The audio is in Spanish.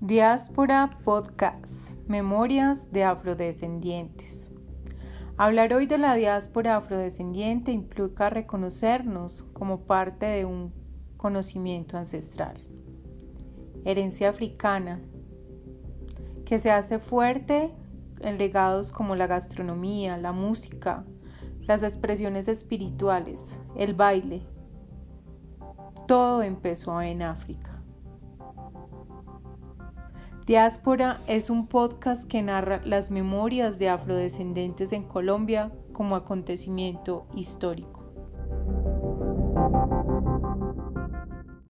Diáspora Podcast, Memorias de Afrodescendientes. Hablar hoy de la diáspora afrodescendiente implica reconocernos como parte de un conocimiento ancestral, herencia africana, que se hace fuerte en legados como la gastronomía, la música, las expresiones espirituales, el baile. Todo empezó en África. Diáspora es un podcast que narra las memorias de afrodescendientes en Colombia como acontecimiento histórico.